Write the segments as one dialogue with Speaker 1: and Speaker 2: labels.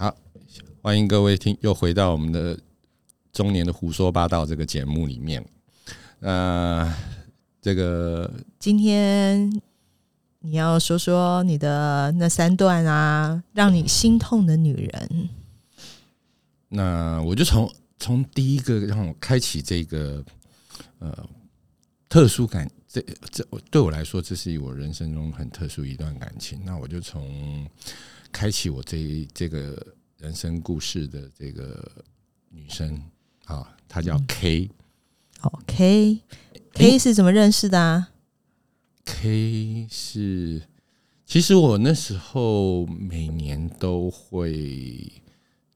Speaker 1: 好，欢迎各位听，又回到我们的中年的胡说八道这个节目里面。呃，这个
Speaker 2: 今天你要说说你的那三段啊，让你心痛的女人。
Speaker 1: 那我就从从第一个让我开启这个呃特殊感，这这对我来说，这是我人生中很特殊一段感情。那我就从开启我这这个人生故事的这个女生啊，她叫 K。
Speaker 2: 哦，K，K 是怎么认识的啊
Speaker 1: ？K 是，其实我那时候每年都会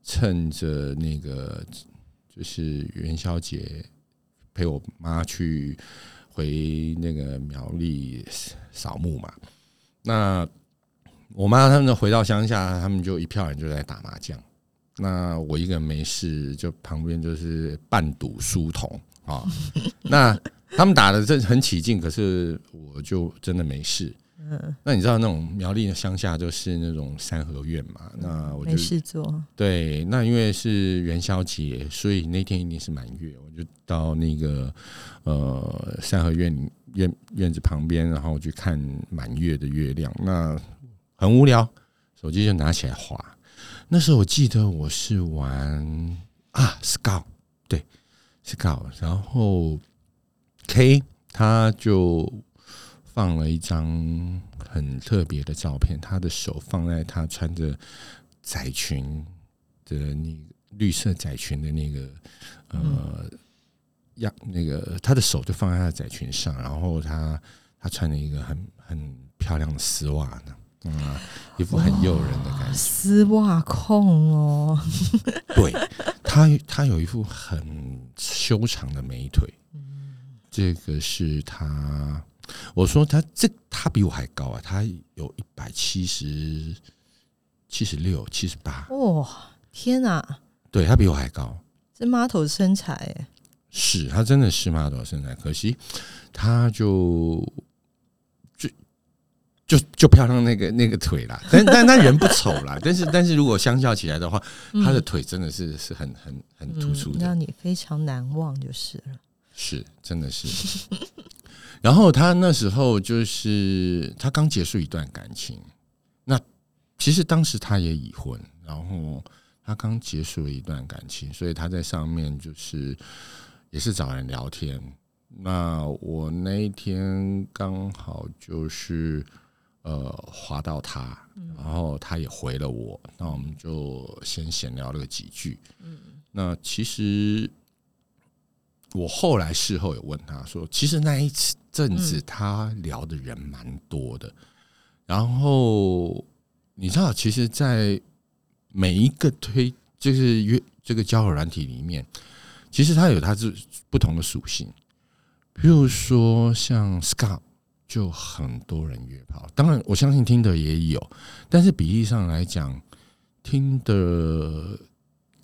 Speaker 1: 趁着那个就是元宵节，陪我妈去回那个苗栗扫墓嘛。那我妈他们回到乡下，他们就一票人就在打麻将。那我一个人没事，就旁边就是半赌书童。啊，那他们打的这很起劲，可是我就真的没事。嗯，那你知道那种苗栗的乡下就是那种三合院嘛？那我就
Speaker 2: 没事做。
Speaker 1: 对，那因为是元宵节，所以那天一定是满月，我就到那个呃三合院院院子旁边，然后去看满月的月亮。那很无聊，手机就拿起来划。那时候我记得我是玩啊，Scout，对。，Scout，然后 K 他就放了一张很特别的照片，他的手放在他穿着窄裙的那绿色窄裙的那个呃样，那个他的手就放在他的窄裙上，然后他他穿了一个很很漂亮的丝袜呢。嗯，一副很诱人的感觉，
Speaker 2: 丝袜控哦。
Speaker 1: 对他，他有一副很修长的美腿。嗯，这个是他。我说他这他比我还高啊，他有一百七十七十六、七十八。
Speaker 2: 哇，天哪！
Speaker 1: 对他比我还高，
Speaker 2: 这 model 身材哎，
Speaker 1: 是他真的是 model 身材，可惜他就。就就漂亮那个那个腿啦，但但他人不丑啦，但是但是如果相较起来的话，他的腿真的是是很很很突出的，
Speaker 2: 让你非常难忘就是了。
Speaker 1: 是，真的是。然后他那时候就是他刚结束一段感情，那其实当时他也已婚，然后他刚结束了一段感情，所以他在上面就是也是找人聊天。那我那一天刚好就是。呃，划到他，然后他也回了我，那我们就先闲聊了几句。嗯，那其实我后来事后有问他说，其实那一次阵子他聊的人蛮多的，然后你知道，其实，在每一个推就是约这个交友软体里面，其实它有它是不同的属性，比如说像 Scout。就很多人约炮，当然我相信听的也有，但是比例上来讲，听的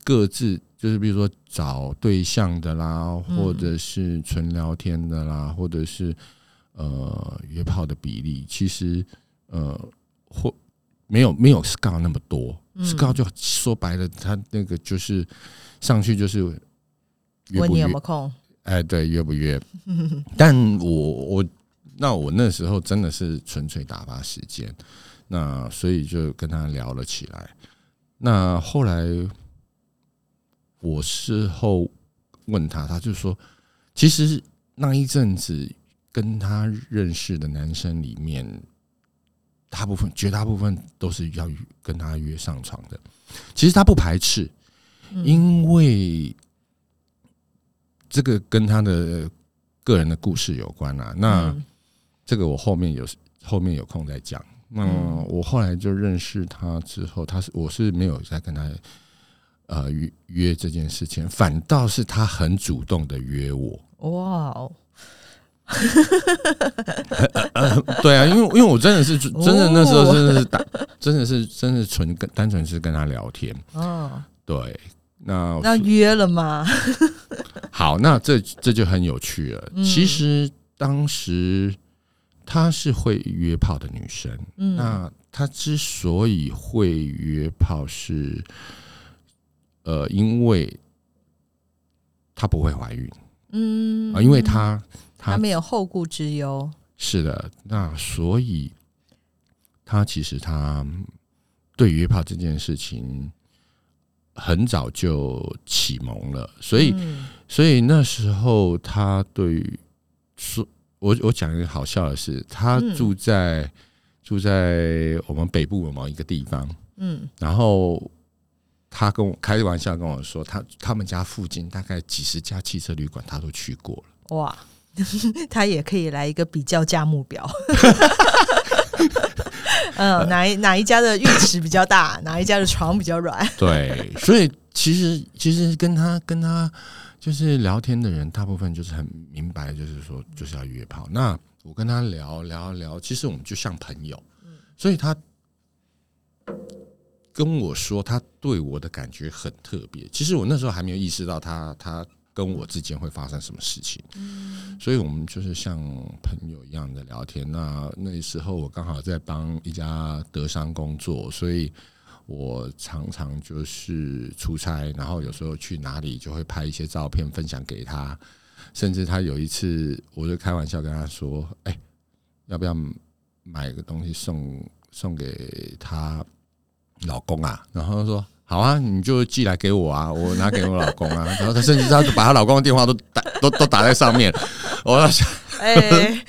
Speaker 1: 各自就是比如说找对象的啦，或者是纯聊天的啦，或者是呃约炮的比例，其实呃或没有没有 Scout 那么多，Scout 就说白了，他那个就是上去就是
Speaker 2: 问你有没有空，
Speaker 1: 哎，对，约不约？但我我。那我那时候真的是纯粹打发时间，那所以就跟他聊了起来。那后来我事后问他，他就说，其实那一阵子跟他认识的男生里面，大部分绝大部分都是要跟他约上床的。其实他不排斥，因为这个跟他的个人的故事有关啊。那这个我后面有后面有空再讲。那我后来就认识他之后，他是我是没有再跟他呃约约这件事情，反倒是他很主动的约我。哇哦！对啊，因为因为我真的是真的那时候真的是打，真的是真的纯跟单纯是跟他聊天。哦，对，那
Speaker 2: 那约了吗？
Speaker 1: 好，那这这就很有趣了。其实当时。她是会约炮的女生。
Speaker 2: 嗯，
Speaker 1: 那她之所以会约炮是，呃，因为她不会怀孕
Speaker 2: 嗯
Speaker 1: 啊，因为她她
Speaker 2: 没有后顾之忧。
Speaker 1: 是的，那所以她其实她对约炮这件事情很早就启蒙了，所以。
Speaker 2: 嗯
Speaker 1: 所以那时候他对于说，我我讲一个好笑的事，他
Speaker 2: 嗯
Speaker 1: 住在、住在我们北部的某一个地方，
Speaker 2: 嗯
Speaker 1: 然后他跟我开玩笑跟我说，他他们家附近大概几十家汽车旅馆他都去过了。
Speaker 2: 哇，他也可以来一个比较价目表。嗯，哪一哪一家的浴池比较大，哪一家的床比较软？
Speaker 1: 对，所以其实其实跟他跟他就是聊天的人，大部分就是很明白，就是说就是要约炮。那我跟他聊聊聊，其实我们就像朋友，所以他跟我说他对我的感觉很特别。其实我那时候还没有意识到他他跟我之间会发生什么事情，所以我们就是像朋友一样的聊天。那那时候我刚好在帮一家德商工作，所以。我常常就是出差，然后有时候去哪里就会拍一些照片分享给他，甚至他有一次，我就开玩笑跟他说：“哎、要不要买个东西送送给他老公啊？”然后他说：“好啊，你就寄来给我啊，我拿给我老公啊。”然后他甚至他就把她老公的电话都打都都打在上面，我要想
Speaker 2: 哎，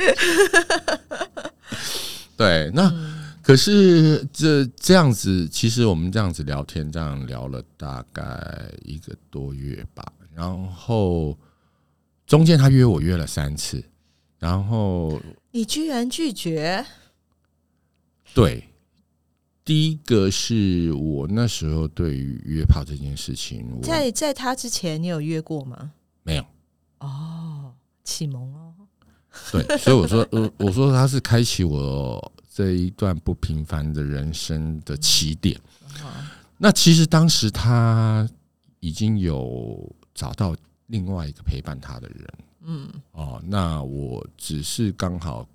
Speaker 1: 对那。可是这这样子，其实我们这样子聊天，这样聊了大概一个多月吧。然后中间他约我约了三次，然后
Speaker 2: 你居然拒绝？
Speaker 1: 对，第一个是我那时候对于约炮这件事情，我
Speaker 2: 在在他之前，你有约过吗？
Speaker 1: 没有
Speaker 2: 哦，启蒙哦。
Speaker 1: 对，所以我说，我我说他是开启我这一段不平凡的人生的起点。那其实当时他已经有找到另外一个陪伴他的人
Speaker 2: 嗯
Speaker 1: 哦，那我只是刚好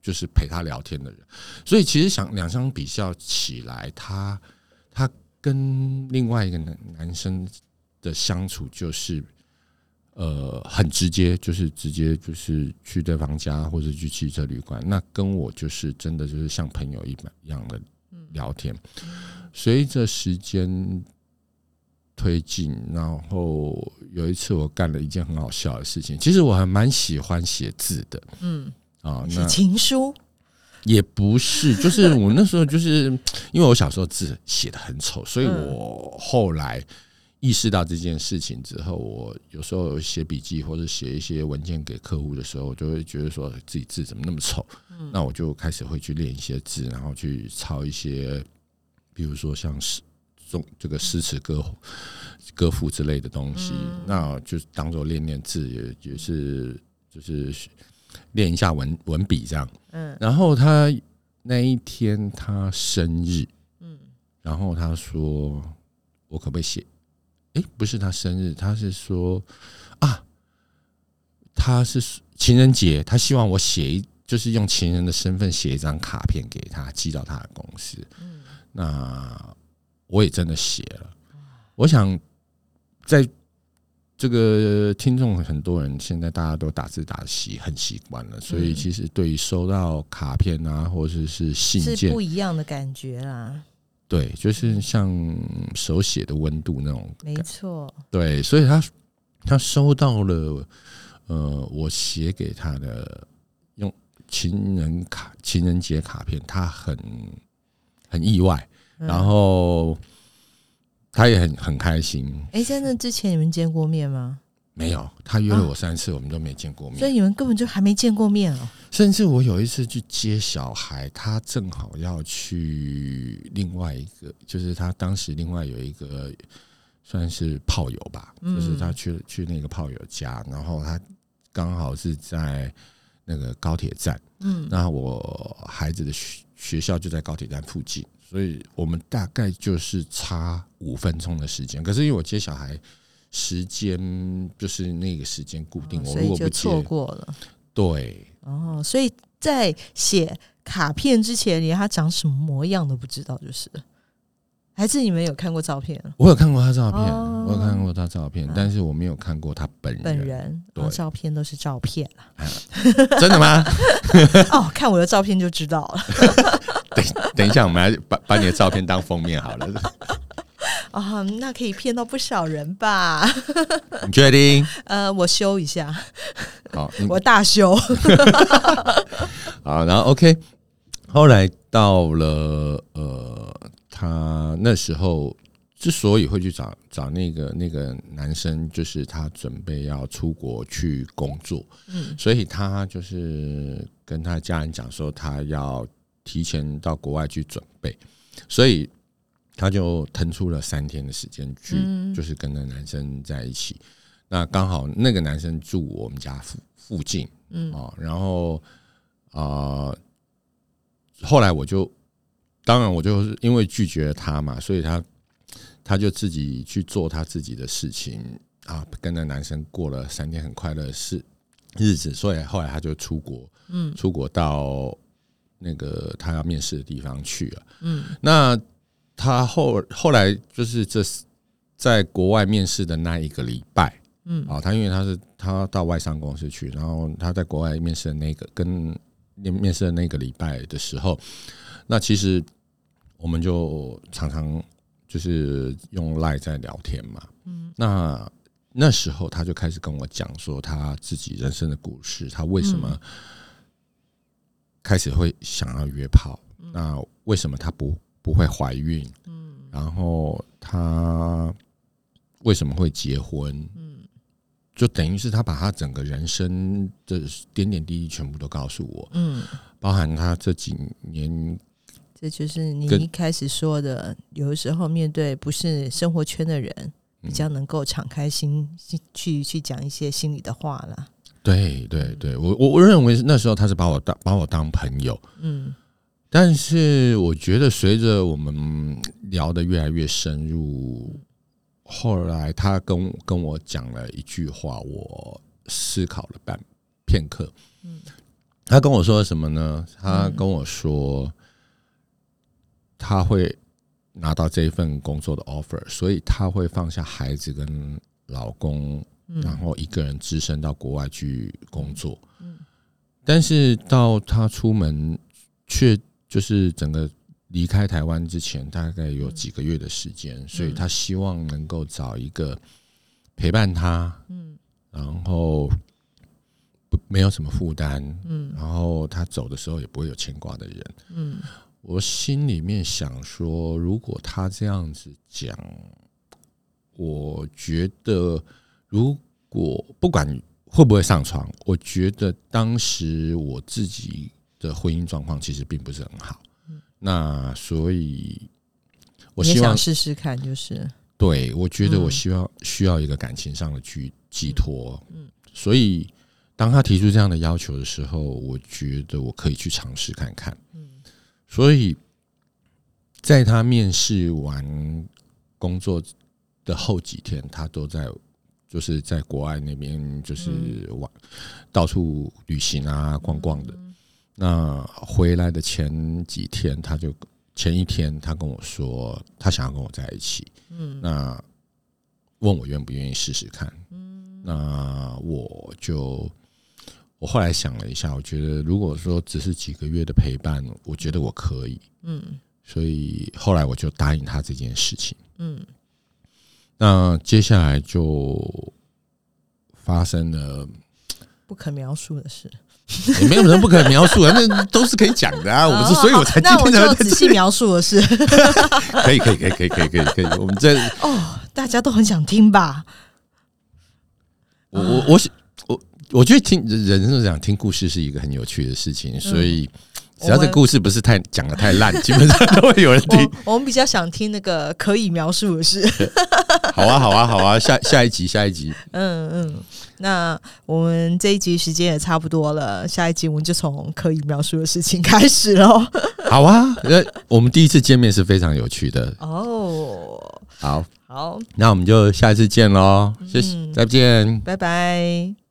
Speaker 1: 就是陪他聊天的人，所以其实想两相比较起来，他他跟另外一个男男生的相处就是。呃，很直接，就是直接就是去对方家或者去汽车旅馆，那跟我就是真的就是像朋友一般一样的聊天。随着时间推进，然后有一次我干了一件很好笑的事情，其实我还蛮喜欢写字的
Speaker 2: 嗯，
Speaker 1: 啊，
Speaker 2: 是
Speaker 1: 那
Speaker 2: 情书。
Speaker 1: 也不是，就是我那时候就是因为我小时候字写的很丑，所以
Speaker 2: 嗯
Speaker 1: 我后来意识到这件事情之后，我有时候写笔记或者写一些文件给客户的时候，我就会觉得说自己字怎么那么丑，那我就开始会去练一些字，然后去抄一些，比如说像诗中这个诗词歌歌赋之类的东西，那就当做练练字，也也是就是练一下文文笔这样。
Speaker 2: 嗯
Speaker 1: 然后他那一天他生日，
Speaker 2: 嗯
Speaker 1: 然后他说我可不可以写？诶，不是他生日，他是说啊，他是情人节，他希望我写一，就是用情人的身份写一张卡片给他，寄到他的公司。
Speaker 2: 嗯
Speaker 1: 那我也真的写了。我想在这个听众很多人现在大家都打字打得习很习惯了，所以
Speaker 2: 嗯
Speaker 1: 其实对于收到卡片啊，或者是信件
Speaker 2: 是不，一样的感觉啦。
Speaker 1: 对，就是像手写的温度那种
Speaker 2: 没。错，
Speaker 1: 对，所以他他收到了呃我写给他的用情人卡情人节卡片，他很很意外，
Speaker 2: 嗯
Speaker 1: 然后他也很很开心。
Speaker 2: 哎，在那之前你们见过面吗？
Speaker 1: 没有，他约了我三次，我们都没见过面。
Speaker 2: 所以你们根本就还没见过面哦。
Speaker 1: 甚至我有一次去接小孩，他正好要去另外一个，就是他当时另外有一个算是炮友吧，
Speaker 2: 嗯
Speaker 1: 就是他去去那个炮友家，然后他刚好是在那个高铁站，
Speaker 2: 嗯
Speaker 1: 那我孩子的学学校就在高铁站附近，所以我们大概就是差五分钟的时间。可是因为我接小孩时间就是那个时间固定，我如果
Speaker 2: 错过了。
Speaker 1: 对
Speaker 2: 哦，所以在写卡片之前，连他长什么模样都不知道，就是。还是你们有看过照片？
Speaker 1: 我有看过他照片，
Speaker 2: 哦
Speaker 1: 我有看过他照片，但是我没有看过他本人。
Speaker 2: 本人，
Speaker 1: 对
Speaker 2: 哦照片都是照片啦。
Speaker 1: 真的吗？
Speaker 2: 哦，看我的照片就知道了。
Speaker 1: 等等一下，我们来把把你的照片当封面好了。
Speaker 2: 啊、那可以骗到不少人吧？
Speaker 1: 你确定？
Speaker 2: 呃，我修一下，
Speaker 1: 好，
Speaker 2: 我大修。
Speaker 1: 好，然后 OK，后来到了呃，他那时候之所以会去找找那个那个男生，就是他准备要出国去工作，
Speaker 2: 嗯
Speaker 1: 所以他就是跟他家人讲说，他要提前到国外去准备，所以他就腾出了三天的时间去，
Speaker 2: 嗯
Speaker 1: 就是跟那男生在一起。那刚好那个男生住我们家附附近，
Speaker 2: 嗯
Speaker 1: 哦，然后啊、呃后来我就，当然我就是因为拒绝了他嘛，所以他他就自己去做他自己的事情啊，跟那男生过了三天很快乐的事日子，所以后来他就出国，
Speaker 2: 嗯
Speaker 1: 出国到那个他要面试的地方去了。
Speaker 2: 嗯
Speaker 1: 那他后后来就是这在国外面试的那一个礼拜，
Speaker 2: 嗯。
Speaker 1: 啊，他因为他是他到外商公司去，然后他在国外面试的那个跟面面试的那个礼拜的时候，那其实我们就常常就是用赖在聊天嘛。
Speaker 2: 嗯。
Speaker 1: 那那时候他就开始跟我讲说他自己人生的故事，他为什么开始会想要约炮，那为什么他不不会怀孕，
Speaker 2: 嗯。
Speaker 1: 然后他为什么会结婚，
Speaker 2: 嗯。
Speaker 1: 就等于是他把他整个人生的点点滴滴全部都告诉我，
Speaker 2: 嗯，
Speaker 1: 包含他这几年
Speaker 2: 这就是你一开始说的，有的时候面对不是生活圈的人，比
Speaker 1: 嗯
Speaker 2: 较能够敞开心心去去讲一些心里的话了。
Speaker 1: 对对对，我我我认为那时候他是把我当把我当朋友，
Speaker 2: 嗯
Speaker 1: 但是我觉得随着我们聊得越来越深入，后来他跟跟我讲了一句话，我思考了半片刻。
Speaker 2: 嗯
Speaker 1: 他跟我说什么呢？他跟我说他会拿到这一份工作的 offer，所以他会放下孩子跟老公，然
Speaker 2: 嗯
Speaker 1: 后一个人只身到国外去工作。
Speaker 2: 嗯
Speaker 1: 但是到他出门，却就是整个离开台湾之前，大概有几个月的时间，所以他希望能够找一个陪伴他，
Speaker 2: 嗯。
Speaker 1: 然后不没有什么负担，
Speaker 2: 嗯。
Speaker 1: 然后他走的时候也不会有牵挂的人。
Speaker 2: 嗯。
Speaker 1: 我心里面想说，如果他这样子讲，我觉得如果不管会不会上床，我觉得当时我自己的婚姻状况其实并不是很好。那所以，我希望
Speaker 2: 试试看，就是
Speaker 1: 对我觉得我
Speaker 2: 嗯
Speaker 1: 希望需要一个感情上的寄寄托。
Speaker 2: 嗯
Speaker 1: 所以当他提出这样的要求的时候，我觉得我可以去尝试看看。
Speaker 2: 嗯
Speaker 1: 所以，在他面试完工作的后几天，他都在就是在国外那边就是玩，到处旅行啊、逛逛的。那回来的前几天，他就前一天他跟我说，他想要跟我在一起。
Speaker 2: 嗯
Speaker 1: 那问我愿不愿意试试看。
Speaker 2: 嗯
Speaker 1: 那我就我后来想了一下，我觉得如果说只是几个月的陪伴，我觉得我可以，
Speaker 2: 嗯
Speaker 1: 所以后来我就答应他这件事情。
Speaker 2: 嗯
Speaker 1: 那接下来就发生了，
Speaker 2: 不可描述的事。
Speaker 1: 也没有人不可描述啊，那都是可以讲的啊。我是，所以我才今天才
Speaker 2: 就仔细。描述的是，
Speaker 1: 可以，可以，可以，可以，可以，可以，可以。我们这，
Speaker 2: 哦，大家都很想听吧？
Speaker 1: 我我我喜我我觉得听人是讲听故事是一个很有趣的事情，所以只要这故事不是太讲的太烂，基本上都会有人听。
Speaker 2: 我我们比较想听那个可以描述的事。
Speaker 1: 好啊，好啊，好啊，下下一集，下一集，
Speaker 2: 嗯嗯，那我们这一集时间也差不多了，下一集我们就从可以描述的事情开始喽。
Speaker 1: 好啊。那，我们第一次见面是非常有趣的。
Speaker 2: 哦，
Speaker 1: 好，
Speaker 2: 好，
Speaker 1: 那我们就下一次见喽，谢谢，
Speaker 2: 嗯
Speaker 1: 再见。
Speaker 2: 拜拜。